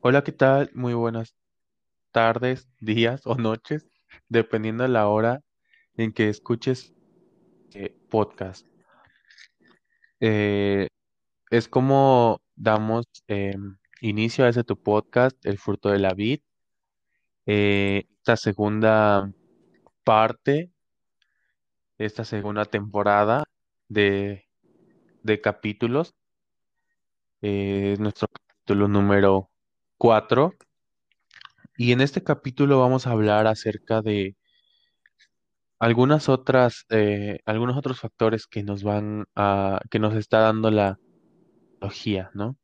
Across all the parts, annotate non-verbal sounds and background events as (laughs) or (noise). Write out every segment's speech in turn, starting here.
Hola, ¿qué tal? Muy buenas tardes, días o noches, dependiendo de la hora en que escuches eh, podcast. Eh, es como damos em, inicio a ese tu podcast, El fruto de la vid. Eh, esta segunda parte, esta segunda temporada de, de capítulos, eh, es nuestro capítulo número 4. Y en este capítulo vamos a hablar acerca de algunas otras, eh, algunos otros factores que nos van a, que nos está dando la tecnología, ¿no?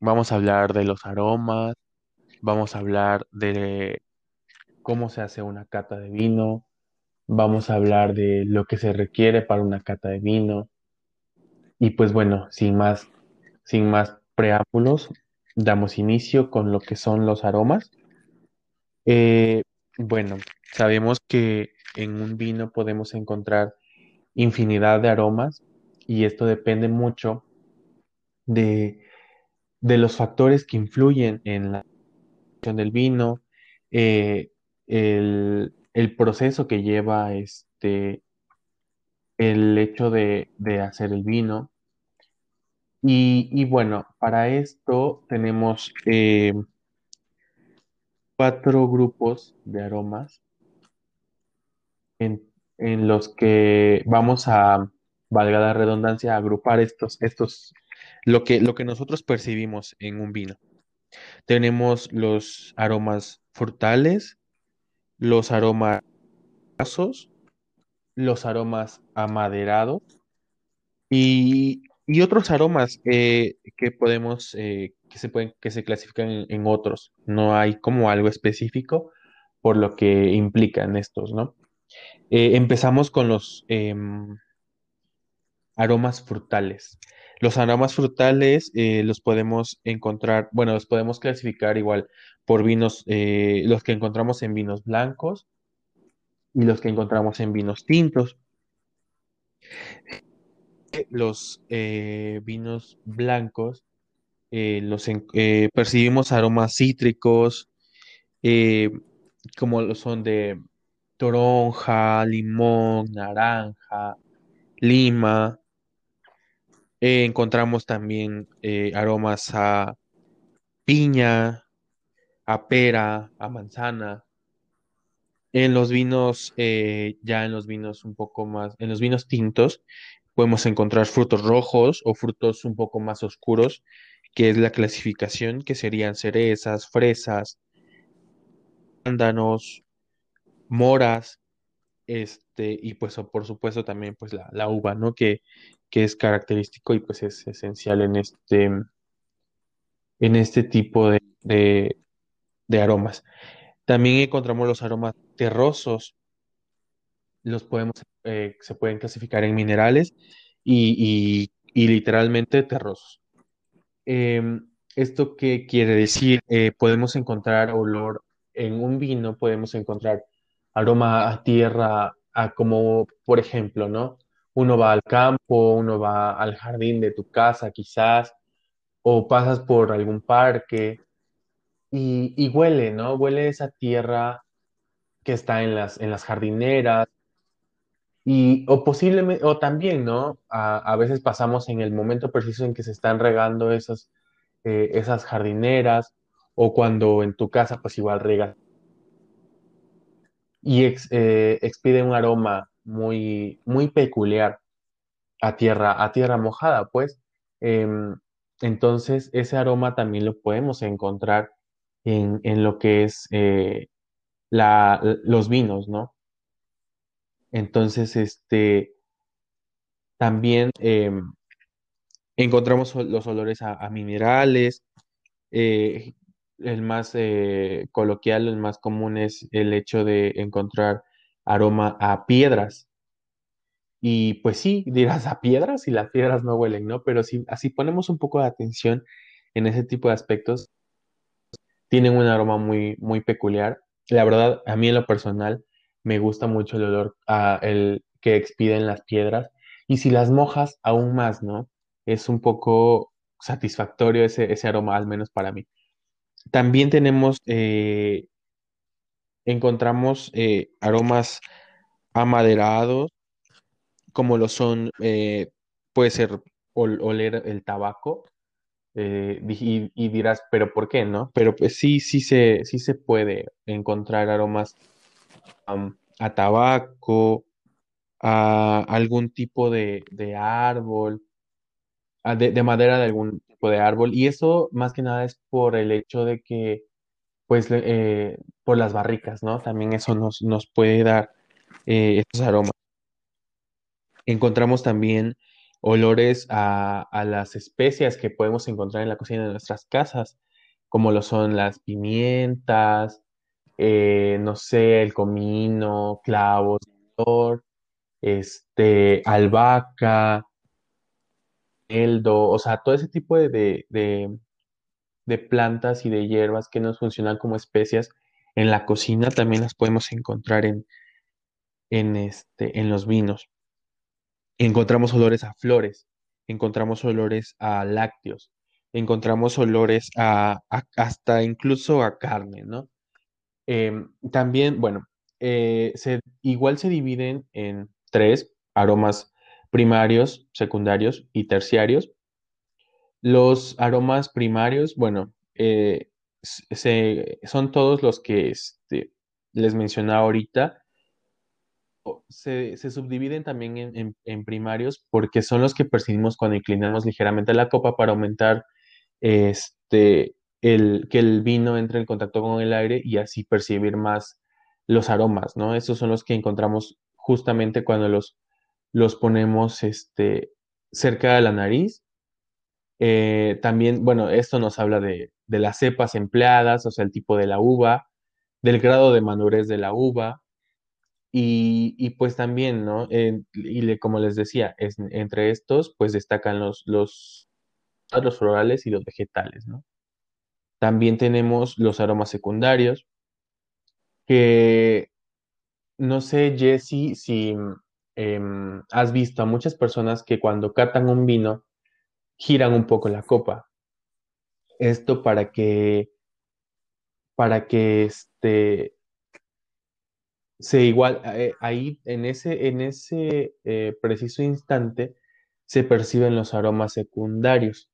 Vamos a hablar de los aromas, vamos a hablar de cómo se hace una cata de vino, vamos a hablar de lo que se requiere para una cata de vino. Y pues bueno, sin más, sin más preámbulos, damos inicio con lo que son los aromas. Eh, bueno, sabemos que en un vino podemos encontrar infinidad de aromas y esto depende mucho de, de los factores que influyen en la producción del vino, eh, el, el proceso que lleva este, el hecho de, de hacer el vino. Y, bueno, para esto tenemos eh, cuatro grupos de aromas en, los que vamos a, valga la redundancia, agrupar estos, estos, lo que, lo que nosotros percibimos en un vino. Tenemos los aromas frutales, los aromas grasos, los aromas amaderados y, y otros aromas eh, que podemos, eh, que se pueden, que se clasifican en, otros. No hay como algo específico por lo que implican estos, ¿no? Eh, empezamos con los em, aromas frutales. Los aromas frutales los podemos encontrar, bueno, los podemos clasificar igual por vinos, los que encontramos en vinos blancos y los que encontramos en vinos tintos. Los eh, vinos blancos eh, los eh, percibimos aromas cítricos, como son de toronja, limón, naranja, lima. Encontramos también aromas a piña, a pera, a manzana. En los vinos, ya en los vinos un poco más, en los vinos tintos, podemos encontrar frutos rojos o frutos un poco más oscuros, que es la clasificación, que serían cerezas, fresas, arándanos, moras, este, y pues por supuesto también pues la, la uva, ¿no? Que, que es característico y pues es esencial en este, en este tipo de, de de aromas. También encontramos los aromas terrosos, los podemos, eh, se pueden clasificar en minerales y, y- literalmente terrosos. Em, ¿esto qué quiere decir? Eh, podemos encontrar olor en un vino, podemos encontrar aroma a tierra, a como, por ejemplo, ¿no? Uno va al campo, uno va al jardín de tu casa, quizás, o pasas por algún parque y, y huele, ¿no? Huele esa tierra que está en las, en las jardineras y o posiblemente, o también, ¿no? A, a veces pasamos en el momento preciso en que se están regando esas, eh, esas jardineras o cuando en tu casa pues igual regas y eh, expide un aroma muy, muy peculiar a tierra, a tierra mojada, pues. Em, entonces ese aroma también lo podemos encontrar en, en lo que es eh, la, los vinos, ¿no? Entonces, este, también em, encontramos los olores a, a minerales. eh, el más eh, coloquial, el más común es el hecho de encontrar aroma a piedras. Y pues sí, dirás a piedras y las piedras no huelen, ¿no? Pero si así ponemos un poco de atención en ese tipo de aspectos, tienen un aroma muy, muy peculiar. La verdad, a mí en lo personal me gusta mucho el olor a el que expiden las piedras. Y si las mojas, aún más, ¿no? Es un poco satisfactorio ese, ese aroma, al menos para mí. También tenemos, eh, encontramos eh, aromas amaderados, como lo son, eh, puede ser ol- oler el tabaco, y, y dirás, pero ¿por qué no? Pero pues sí, sí se, sí se puede encontrar aromas a tabaco, a algún tipo de, de árbol, de, de madera de algún tipo de árbol, y eso más que nada es por el hecho de que, pues, eh, por las barricas, ¿no? También eso nos, nos puede dar eh, estos aromas. Encontramos también olores a, a las especias que podemos encontrar en la cocina de nuestras casas, como lo son las pimientas, eh, no sé, el comino, clavos, este, albahaca, eldo, o sea, todo ese tipo de, de, de- de plantas y de hierbas que nos funcionan como especias en la cocina también las podemos encontrar en, en, este, en los vinos. Encontramos olores a flores, encontramos olores a lácteos, encontramos olores a- hasta incluso a carne, ¿no? Em, también, bueno, eh, se, igual se dividen en tres aromas primarios, secundarios y terciarios. Los aromas primarios, bueno, eh, se, son todos los que este, les mencionaba ahorita se, se subdividen también en primarios porque son los que percibimos cuando inclinamos ligeramente la copa para aumentar este, que el vino entre en contacto con el aire y así percibir más los aromas, ¿no? Estos son los que encontramos justamente cuando los, los ponemos este, cerca de la nariz. Eh, también, bueno, esto nos habla de, de las cepas empleadas, o sea, el tipo de la uva, del grado de madurez de la uva y, y pues también, ¿no? Y le- como les decía, entre estos, pues destacan los, los, los florales y los vegetales, ¿no? También tenemos los aromas secundarios, que no sé, Jessy, si em, has visto a muchas personas que cuando catan un vino, giran un poco la copa. Esto para que, para que este, se igual, eh, ahí en ese, en ese eh, preciso instante se perciben los aromas secundarios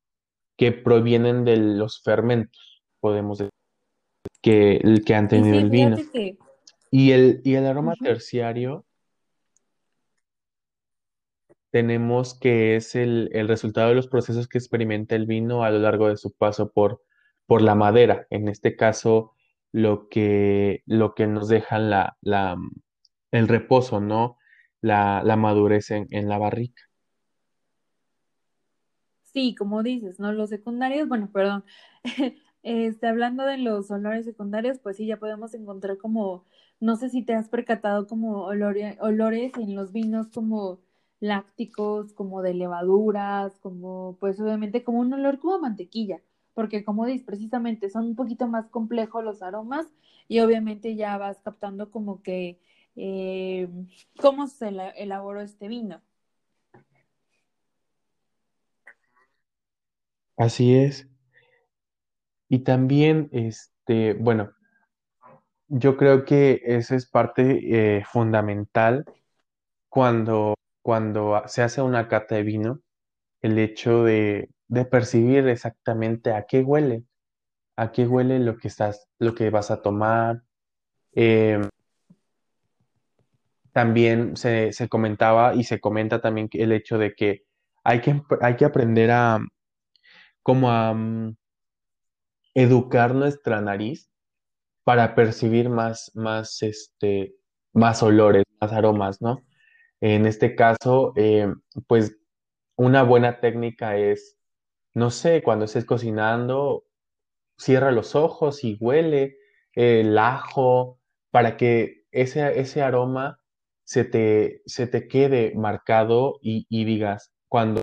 que provienen de los fermentos, podemos decir, que, el que han tenido sí, el vino. que, Y el, y el aroma ujú, terciario tenemos que es el, el resultado de los procesos que experimenta el vino a lo largo de su paso por, por la madera. En este caso, lo que, lo que nos deja la, la, el reposo, ¿no? La, la madurez en, en la barrica. sí, como dices, ¿no? Los secundarios, bueno, perdón, (laughs) este, hablando de los olores secundarios, pues sí, ya podemos encontrar como, no sé si te has percatado como olore- olores en los vinos como lácticos, como de levaduras, como, pues obviamente como un olor como a mantequilla, porque como dices, precisamente son un poquito más complejos los aromas y obviamente ya vas captando como que eh, cómo se ela- elaboró este vino. Así es. Y también, este, bueno, yo creo que eso es parte eh, fundamental cuando, cuando se hace una cata de vino, el hecho de, de percibir exactamente a qué huele, a qué huele lo que estás, lo que vas a tomar. Eh, también se, se comentaba y se comenta también el hecho de que hay que, hay que aprender a, como a mm, educar nuestra nariz para percibir más, más, este, más olores, más aromas, ¿no? En este caso, eh, pues una buena técnica es, no sé, cuando estés cocinando, cierra los ojos y huele el ajo para que ese, ese aroma se te, se te quede marcado y, y digas, cuando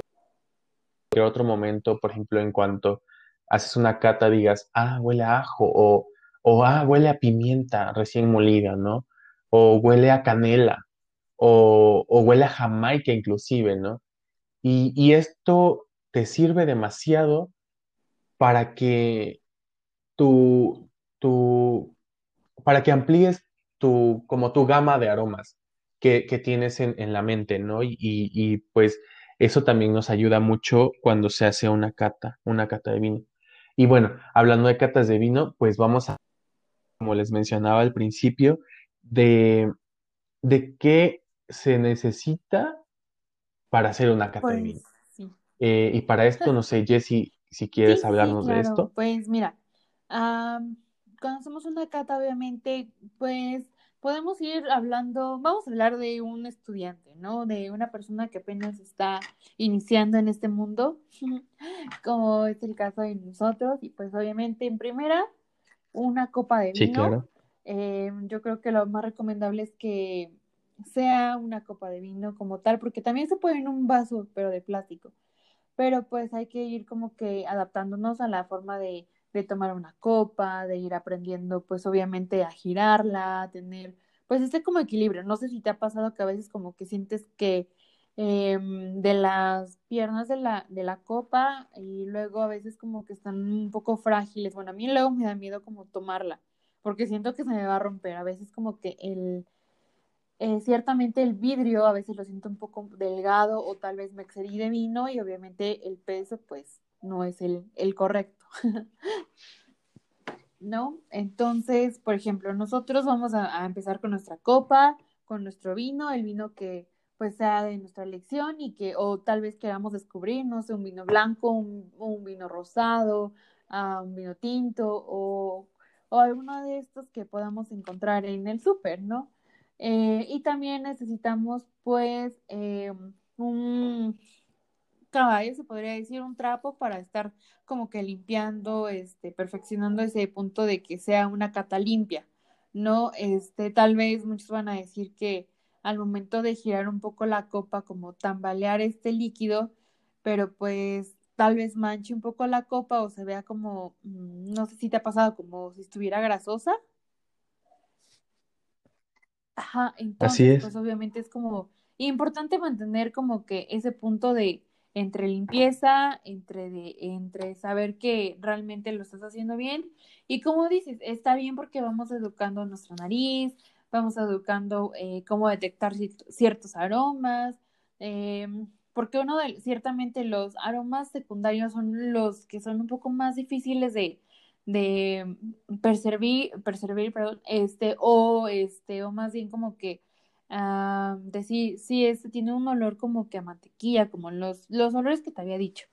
en otro momento, por ejemplo, en cuanto haces una cata, digas, ah, huele a ajo o, o ah, huele a pimienta recién molida, ¿no? O huele a canela o, o huele a jamaica inclusive, ¿no? Y, y esto te sirve demasiado para que tu, tu, para que amplíes tu, como tu gama de aromas que, que tienes en, en la mente, ¿no? Y, y, y, pues eso también nos ayuda mucho cuando se hace una cata, una cata de vino. Y bueno, hablando de catas de vino, pues vamos a, como les mencionaba al principio, de, de qué se necesita para hacer una cata de vino. Pues sí. Eh, y para esto, no sé, Jessy, si quieres sí, sí, hablarnos de esto. Pues mira, cuando hacemos una cata, obviamente, pues podemos ir hablando, vamos a hablar de un estudiante, ¿no? De una persona que apenas está iniciando en este mundo, (laughs) como es el caso de nosotros. Y pues obviamente, en primera, una copa de Sí, vino. claro. Eh, yo creo que lo más recomendable es que sea una copa de vino como tal, porque también se puede en un vaso, pero de plástico pero pues hay que ir como que adaptándonos a la forma de, de tomar una copa, de ir aprendiendo pues obviamente a girarla, a tener pues este como equilibrio. No sé si te ha pasado que a veces como que sientes que eh, de las piernas de la, de la copa y luego a veces como que están un poco frágiles. Bueno, a mí luego me da miedo como tomarla, porque siento que se me va a romper. A veces como que el eh, ciertamente el vidrio a veces lo siento un poco delgado o tal vez me excedí de vino y obviamente el peso pues no es el, el correcto, (laughs) ¿no? Entonces, por ejemplo, nosotros vamos a, empezar con nuestra copa, con nuestro vino, el vino que pues sea de nuestra elección y que o tal vez queramos descubrir, no sé, un vino blanco, un, vino rosado, uh, un vino tinto o, o alguno de estos que podamos encontrar en el súper, ¿no? Eh, y también necesitamos, pues, eh, un caballo, se podría decir, un trapo para estar como que limpiando, este, perfeccionando ese punto de que sea una cata limpia, ¿no? Este, tal vez muchos van a decir que al momento de girar un poco la copa, como tambalear este líquido, pero pues tal vez manche un poco la copa o se vea como, mm, no sé si te ha pasado, como si estuviera grasosa. Ajá, Así entonces, es. pues obviamente es como importante mantener como que ese punto de entre limpieza, entre de, entre saber que realmente lo estás haciendo bien. Y como dices, está bien porque vamos educando nuestra nariz, vamos educando eh, cómo detectar ciertos aromas, eh, porque uno de, ciertamente los aromas secundarios son los que son un poco más difíciles de, de percibir, percibir, perdón, este, o este, o más bien como que uh, decir, sí, este tiene un olor como que a mantequilla, como los, los olores que te había dicho.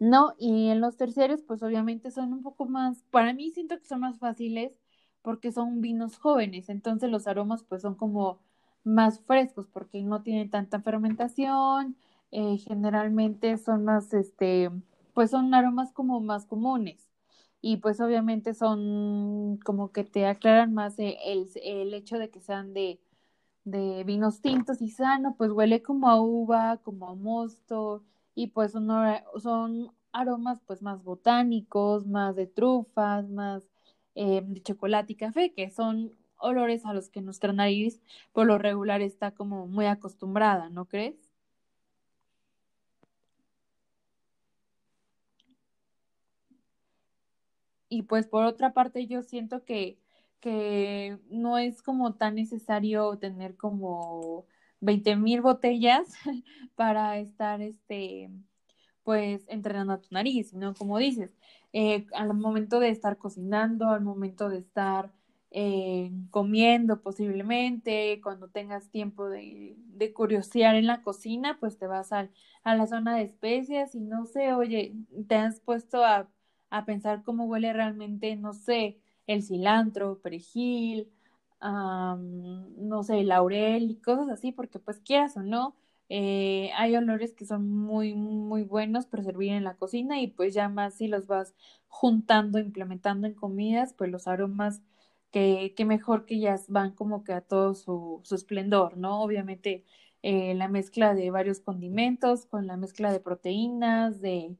No, y en los terciarios, pues obviamente son un poco más, para mí siento que son más fáciles porque son vinos jóvenes, entonces los aromas pues son como más frescos porque no tienen tanta fermentación, eh, generalmente son más, este, pues son aromas como más comunes y pues obviamente son como que te aclaran más el, el hecho de que sean de, de, vinos tintos y sano, pues huele como a uva, como a mosto y pues son, son aromas pues más botánicos, más de trufas, más eh, de chocolate y café, que son olores a los que nuestra nariz por lo regular está como muy acostumbrada, ¿no crees? Y pues por otra parte yo siento que, que no es como tan necesario tener como 20 mil botellas (laughs) para estar este pues entrenando a tu nariz, ¿no? Como dices, eh, al momento de estar cocinando, al momento de estar eh, comiendo posiblemente, cuando tengas tiempo de, de, curiosear en la cocina, pues te vas a, a la zona de especias y no sé, oye, te has puesto a a pensar cómo huele realmente, no sé, el cilantro, perejil, no sé, laurel y cosas así, porque pues quieras o no, eh, hay olores que son muy, muy buenos para servir en la cocina y pues ya más si los vas juntando, implementando en comidas, pues los aromas que, que mejor que ya van como que a todo su, su esplendor, ¿no? Obviamente eh, la mezcla de varios condimentos con la mezcla de proteínas, de,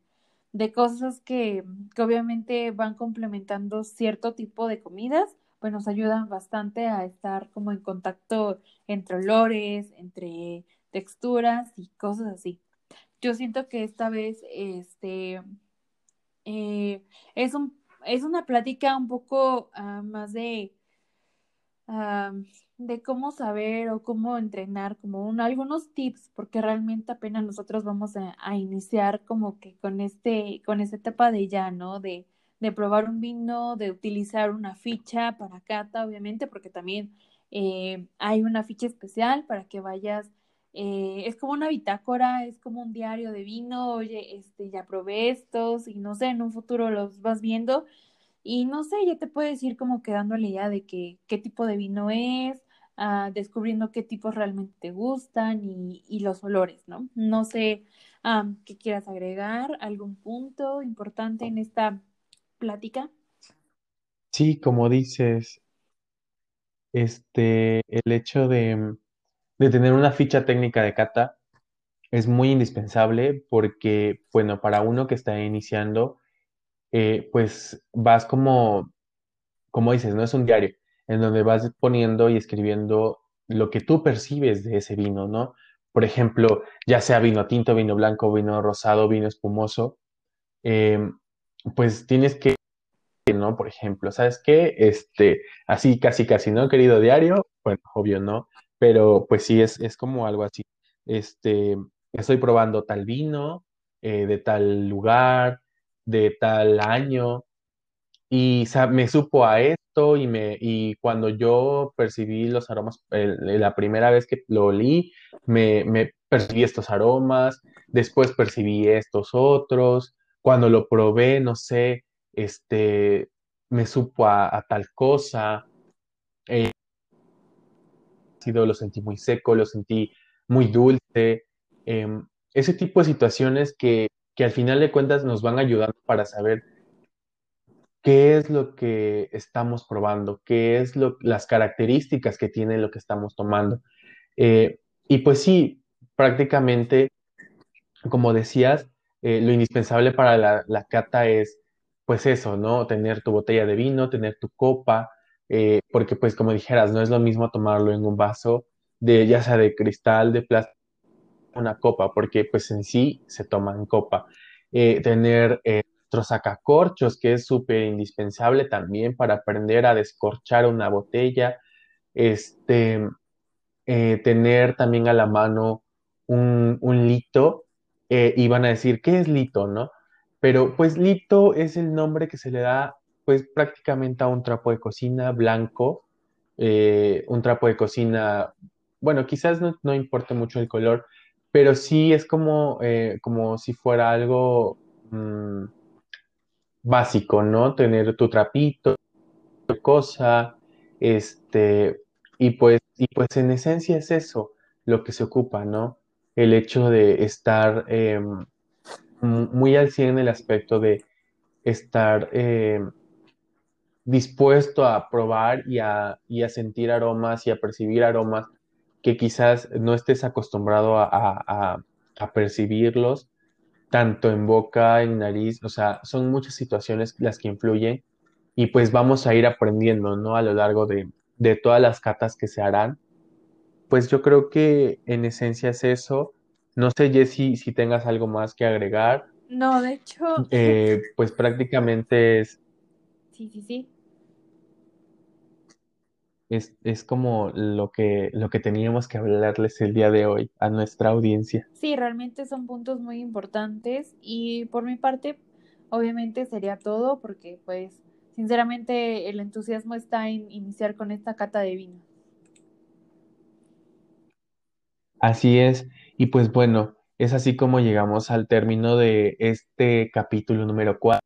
de cosas que, que, obviamente van complementando cierto tipo de comidas, pues nos ayudan bastante a estar como en contacto entre olores, entre texturas y cosas así. Yo siento que esta vez este eh, es un es una plática un poco uh, más de, uh, de cómo saber o cómo entrenar, como un, algunos tips, porque realmente apenas nosotros vamos a, a, iniciar como que con este, con esta etapa de ya, ¿no? De, de probar un vino, de utilizar una ficha para cata, obviamente, porque también eh, hay una ficha especial para que vayas eh, es como una bitácora, es como un diario de vino, oye, este, ya probé estos y no sé, en un futuro los vas viendo y no sé, ya te puedes ir como quedando la idea de que, qué tipo de vino es, uh, descubriendo qué tipos realmente te gustan y, y los olores, ¿no? No sé um, qué quieras agregar, algún punto importante en esta plática. Sí, como dices, este, el hecho de de tener una ficha técnica de cata es muy indispensable porque, bueno, para uno que está iniciando, eh, pues vas como, como dices, no es un diario, en donde vas poniendo y escribiendo lo que tú percibes de ese vino, ¿no? Por ejemplo, ya sea vino tinto, vino blanco, vino rosado, vino espumoso, eh, pues tienes que, ¿no? Por ejemplo, ¿sabes qué? Este, así casi casi, ¿no? Querido diario, bueno, obvio, ¿no? pero pues sí, es, es como algo así. Este, estoy probando tal vino, eh, de tal lugar, de tal año, y me supo a esto, y, me, y cuando yo percibí los aromas, la primera vez que lo olí, me, me percibí estos aromas, después percibí estos otros, cuando lo probé, no sé, este, me supo a, tal cosa. Eh, lo sentí muy seco, lo sentí muy dulce. Eh, ese tipo de situaciones que, que al final de cuentas nos van ayudando para saber qué es lo que estamos probando, qué es lo, las características que tiene lo que estamos tomando. Eh, y pues sí, prácticamente, como decías, eh, lo indispensable para la, la, cata es, pues eso, ¿no? Tener tu botella de vino, tener tu copa, eh, porque pues como dijeras, no es lo mismo tomarlo en un vaso de ya sea de cristal, de plástico, una copa, porque pues en sí se toma en copa. Eh, tener eh, sacacorchos, que es súper indispensable también para aprender a descorchar una botella. Este, eh, tener también a la mano un, un lito, eh, y van a decir, ¿qué es lito, no? Pero pues lito es el nombre que se le da pues prácticamente a un trapo de cocina blanco, un trapo de cocina, bueno, quizás no, no, importe mucho el color, pero sí es como, eh, como si fuera algo mmm, básico, ¿no? Tener tu trapito, tu cosa, este, y pues, y pues en esencia es eso lo que se ocupa, ¿no? El hecho de estar eh, muy al 100 en el aspecto de estar eh, dispuesto a probar y a, y a, sentir aromas y a percibir aromas que quizás no estés acostumbrado a, a, a, percibirlos, tanto en boca, en nariz, o sea, son muchas situaciones las que influyen y pues vamos a ir aprendiendo, ¿no? A lo largo de, de todas las catas que se harán. Pues yo creo que en esencia es eso. No sé, Jessy, si tengas algo más que agregar. No, de hecho. Eh, (laughs) pues prácticamente es. Sí, sí, sí. Es, es, como lo que, lo que teníamos que hablarles el día de hoy a nuestra audiencia. Sí, realmente son puntos muy importantes y por mi parte, obviamente sería todo porque pues sinceramente el entusiasmo está en iniciar con esta cata de vino. Así es, y pues bueno, es así como llegamos al término de este capítulo número 4,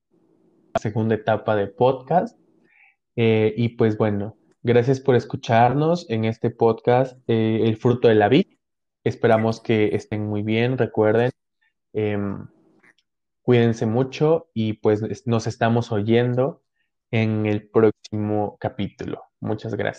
segunda etapa de podcast. Eh, y pues bueno, gracias por escucharnos en este podcast, eh, El fruto de la vid. Esperamos que estén muy bien, recuerden, eh, cuídense mucho y pues nos estamos oyendo en el próximo capítulo. Muchas gracias.